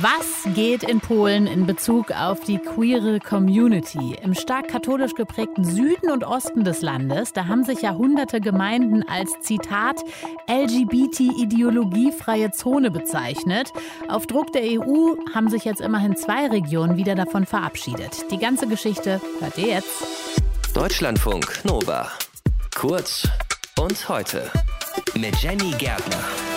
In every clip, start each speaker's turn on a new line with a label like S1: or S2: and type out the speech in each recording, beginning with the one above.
S1: Was geht in Polen in Bezug auf die queere Community? Im stark katholisch geprägten Süden und Osten des Landes, da haben sich Jahrhunderte Gemeinden als Zitat LGBT-ideologiefreie Zone bezeichnet. Auf Druck der EU haben sich jetzt immerhin zwei Regionen wieder davon verabschiedet. Die ganze Geschichte hört ihr jetzt.
S2: Deutschlandfunk Nova. Kurz und heute mit Jenny Gärtner.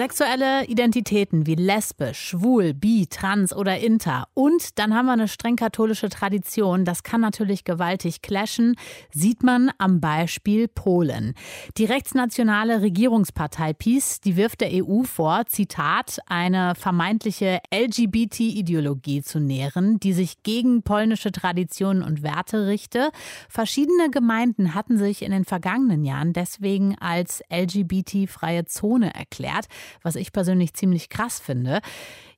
S1: Sexuelle Identitäten wie lesbisch, schwul, bi, trans oder inter. Und dann haben wir eine streng katholische Tradition. Das kann natürlich gewaltig clashen. Sieht man am Beispiel Polen. Die rechtsnationale Regierungspartei PiS, die wirft der EU vor, Zitat, eine vermeintliche LGBT-Ideologie zu nähren, die sich gegen polnische Traditionen und Werte richte. Verschiedene Gemeinden hatten sich in den vergangenen Jahren deswegen als LGBT-freie Zone erklärt was ich persönlich ziemlich krass finde.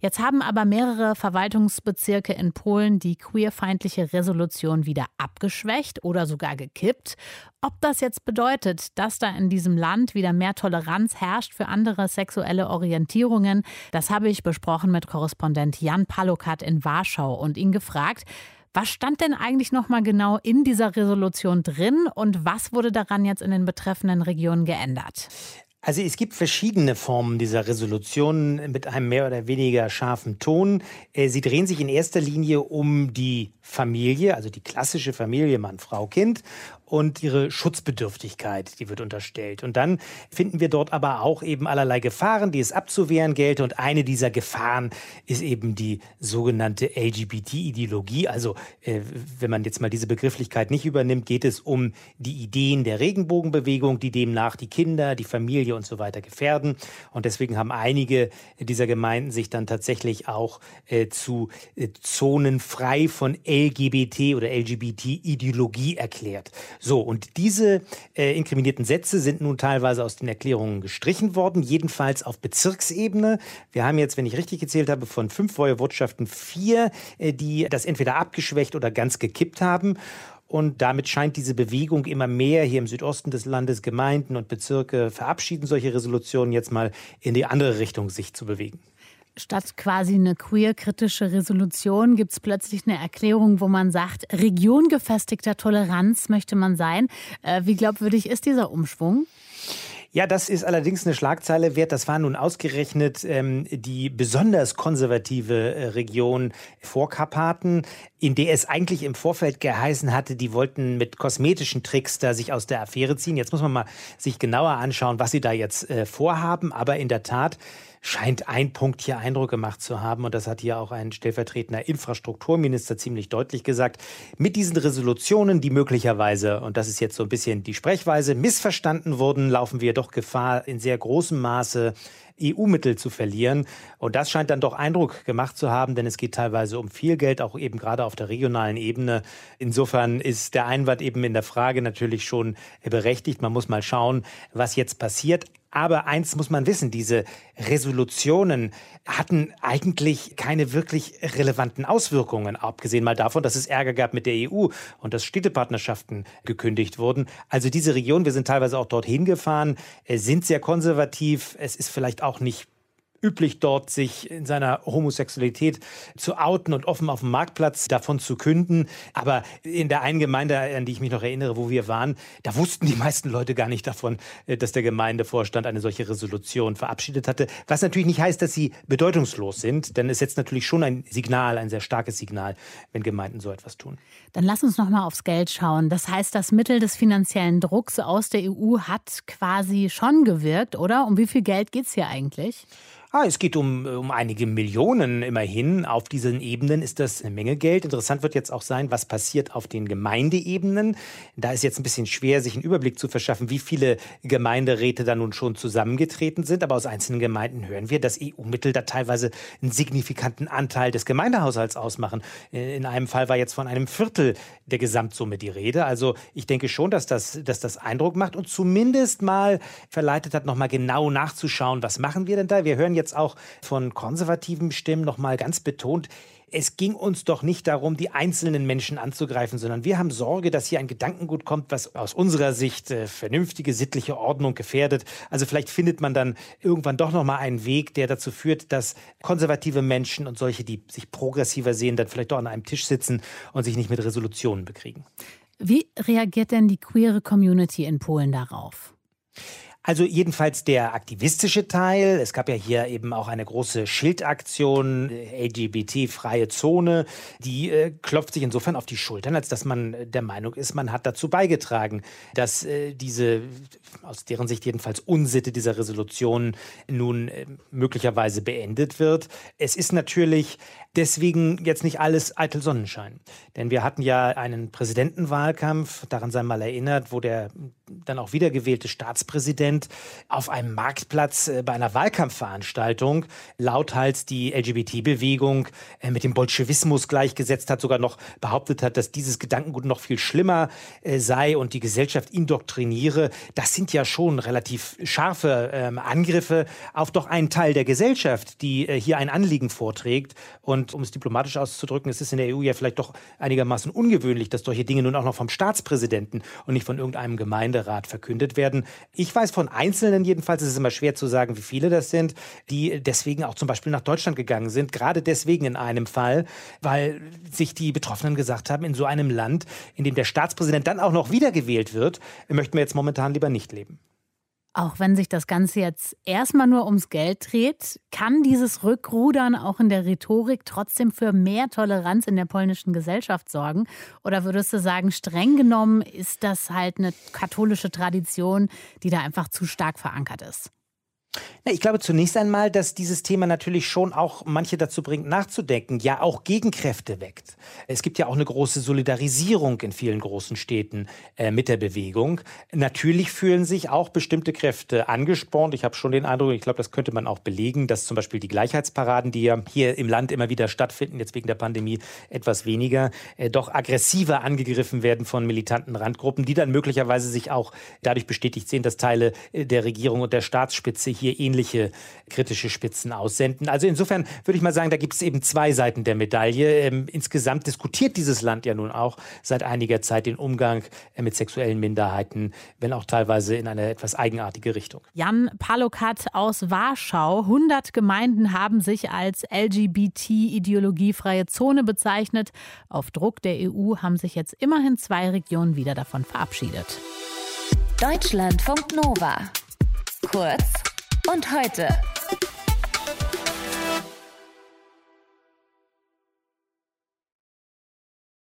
S1: Jetzt haben aber mehrere Verwaltungsbezirke in Polen die queerfeindliche Resolution wieder abgeschwächt oder sogar gekippt. Ob das jetzt bedeutet, dass da in diesem Land wieder mehr Toleranz herrscht für andere sexuelle Orientierungen, das habe ich besprochen mit Korrespondent Jan Palokat in Warschau und ihn gefragt, was stand denn eigentlich noch mal genau in dieser Resolution drin und was wurde daran jetzt in den betreffenden Regionen geändert?
S3: Also es gibt verschiedene Formen dieser Resolutionen mit einem mehr oder weniger scharfen Ton. Äh, sie drehen sich in erster Linie um die Familie, also die klassische Familie Mann, Frau, Kind und ihre Schutzbedürftigkeit, die wird unterstellt. Und dann finden wir dort aber auch eben allerlei Gefahren, die es abzuwehren gelte. Und eine dieser Gefahren ist eben die sogenannte LGBT-Ideologie. Also äh, wenn man jetzt mal diese Begrifflichkeit nicht übernimmt, geht es um die Ideen der Regenbogenbewegung, die demnach die Kinder, die Familie und so weiter gefährden. Und deswegen haben einige dieser Gemeinden sich dann tatsächlich auch äh, zu äh, Zonen frei von LGBT oder LGBT-Ideologie erklärt. So, und diese äh, inkriminierten Sätze sind nun teilweise aus den Erklärungen gestrichen worden, jedenfalls auf Bezirksebene. Wir haben jetzt, wenn ich richtig gezählt habe, von fünf Woiwodschaften vier, äh, die das entweder abgeschwächt oder ganz gekippt haben. Und damit scheint diese Bewegung immer mehr hier im Südosten des Landes, Gemeinden und Bezirke verabschieden solche Resolutionen jetzt mal in die andere Richtung sich zu bewegen.
S1: Statt quasi eine queer-kritische Resolution gibt es plötzlich eine Erklärung, wo man sagt, regiongefestigter Toleranz möchte man sein. Äh, wie glaubwürdig ist dieser Umschwung?
S3: Ja, das ist allerdings eine Schlagzeile wert. Das war nun ausgerechnet ähm, die besonders konservative äh, Region Vorkarpaten, in der es eigentlich im Vorfeld geheißen hatte, die wollten mit kosmetischen Tricks da sich aus der Affäre ziehen. Jetzt muss man mal sich genauer anschauen, was sie da jetzt äh, vorhaben. Aber in der Tat scheint ein Punkt hier Eindruck gemacht zu haben. Und das hat hier auch ein stellvertretender Infrastrukturminister ziemlich deutlich gesagt. Mit diesen Resolutionen, die möglicherweise, und das ist jetzt so ein bisschen die Sprechweise, missverstanden wurden, laufen wir doch Gefahr, in sehr großem Maße EU-Mittel zu verlieren. Und das scheint dann doch Eindruck gemacht zu haben, denn es geht teilweise um viel Geld, auch eben gerade auf der regionalen Ebene. Insofern ist der Einwand eben in der Frage natürlich schon berechtigt. Man muss mal schauen, was jetzt passiert. Aber eins muss man wissen, diese Resolutionen hatten eigentlich keine wirklich relevanten Auswirkungen, abgesehen mal davon, dass es Ärger gab mit der EU und dass Städtepartnerschaften gekündigt wurden. Also diese Region, wir sind teilweise auch dorthin gefahren, äh, sind sehr konservativ. Es ist vielleicht auch nicht üblich dort, sich in seiner Homosexualität zu outen und offen auf dem Marktplatz davon zu künden. Aber in der einen Gemeinde, an die ich mich noch erinnere, wo wir waren, da wussten die meisten Leute gar nicht davon, äh, dass der Gemeindevorstand eine solche Resolution verabschiedet hatte. Was natürlich nicht heißt, dass sie bedeutungslos sind, denn es setzt natürlich schon ein Signal, ein sehr starkes Signal, wenn Gemeinden so etwas tun.
S1: Dann lass uns noch mal aufs Geld schauen. Das heißt, das Mittel des finanziellen Drucks aus der EU hat quasi schon gewirkt, oder? Um wie viel Geld geht es hier eigentlich?
S3: Ah, es geht um, um einige Millionen immerhin. Auf diesen Ebenen ist das eine Menge Geld. Interessant wird jetzt auch sein, was passiert auf den Gemeindeebenen. Da ist jetzt ein bisschen schwer, sich einen Überblick zu verschaffen, wie viele Gemeinderäte da nun schon zusammengetreten sind. Aber aus einzelnen Gemeinden hören wir, dass EU-Mittel da teilweise einen signifikanten Anteil des Gemeindehaushalts ausmachen. In einem Fall war jetzt von einem Viertel der Gesamtsumme die Rede. Also ich denke schon, dass das, dass das Eindruck macht und zumindest mal verleitet hat, nochmal genau nachzuschauen, was machen wir denn da? Wir hören jetzt jetzt auch von konservativen Stimmen noch mal ganz betont, es ging uns doch nicht darum, die einzelnen Menschen anzugreifen, sondern wir haben Sorge, dass hier ein Gedankengut kommt, was aus unserer Sicht äh, vernünftige sittliche Ordnung gefährdet. Also vielleicht findet man dann irgendwann doch noch mal einen Weg, der dazu führt, dass konservative Menschen und solche, die sich progressiver sehen, dann vielleicht doch an einem Tisch sitzen und sich nicht mit Resolutionen bekriegen.
S1: Wie reagiert denn die queere Community in Polen darauf?
S3: Also jedenfalls der aktivistische Teil. Es gab ja hier eben auch eine große Schildaktion, äh, LGBT-freie Zone. Die äh, klopft sich insofern auf die Schultern, als dass man der Meinung ist, man hat dazu beigetragen, dass äh, diese, aus deren Sicht jedenfalls Unsitte dieser Resolution nun äh, möglicherweise beendet wird. Es ist natürlich deswegen jetzt nicht alles eitel Sonnenschein. Denn wir hatten ja einen Präsidentenwahlkampf, daran sei mal erinnert, wo der dann auch wiedergewählte Staatspräsident auf einem Marktplatz äh, bei einer Wahlkampfveranstaltung lauthals die LGBT-Bewegung äh, mit dem Bolschewismus gleichgesetzt hat, sogar noch behauptet hat, dass dieses Gedankengut noch viel schlimmer äh, sei und die Gesellschaft indoktriniere. Das sind ja schon relativ scharfe ähm, Angriffe auf doch einen Teil der Gesellschaft, die hier ein Anliegen vorträgt. Und um es diplomatisch auszudrücken, es ist in der EU ja vielleicht doch einigermaßen ungewöhnlich, dass solche Dinge nun auch noch vom Staatspräsidenten und nicht von irgendeinem Gemeinderat verkündet werden. Ich weiß von Einzelnen jedenfalls, es ist immer schwer zu sagen, wie viele das sind, die deswegen auch zum Beispiel nach Deutschland gegangen sind. Gerade deswegen in einem Fall, weil sich die Betroffenen gesagt haben, in so einem Land, in dem der Staatspräsident dann auch noch wiedergewählt wird, möchten wir jetzt momentan lieber nicht leben.
S1: Auch wenn sich das Ganze jetzt erstmal nur ums Geld dreht, kann dieses Rückrudern auch in der Rhetorik trotzdem für mehr Toleranz in der polnischen Gesellschaft sorgen? Oder würdest du sagen, streng genommen ist das halt eine katholische Tradition, die da einfach zu stark verankert ist?
S3: Ich glaube zunächst einmal, dass dieses Thema natürlich schon auch manche dazu bringt, nachzudenken, ja auch Gegenkräfte weckt. Es gibt ja auch eine große Solidarisierung in vielen großen Städten äh, mit der Bewegung. Natürlich fühlen sich auch bestimmte Kräfte angespornt. Ich habe schon den Eindruck, ich glaube, das könnte man auch belegen, dass zum Beispiel die Gleichheitsparaden, die ja hier im Land immer wieder stattfinden, jetzt wegen der Pandemie etwas weniger, äh, doch aggressiver angegriffen werden von militanten Randgruppen, die dann möglicherweise sich auch dadurch bestätigt sehen, dass Teile äh, der Regierung und der Staatsspitze hier ähnliche kritische Spitzen aussenden. Also insofern würde ich mal sagen, da gibt es eben zwei Seiten der Medaille. Ähm, insgesamt diskutiert dieses Land ja nun auch seit einiger Zeit den Umgang äh, mit sexuellen Minderheiten, wenn auch teilweise in eine etwas eigenartige Richtung.
S1: Jan Palokat aus Warschau. 100 Gemeinden haben sich als LGBT-ideologiefreie Zone bezeichnet. Auf Druck der EU haben sich jetzt immerhin zwei Regionen wieder davon verabschiedet.
S4: Deutschlandfunk Nova. Kurz und heute.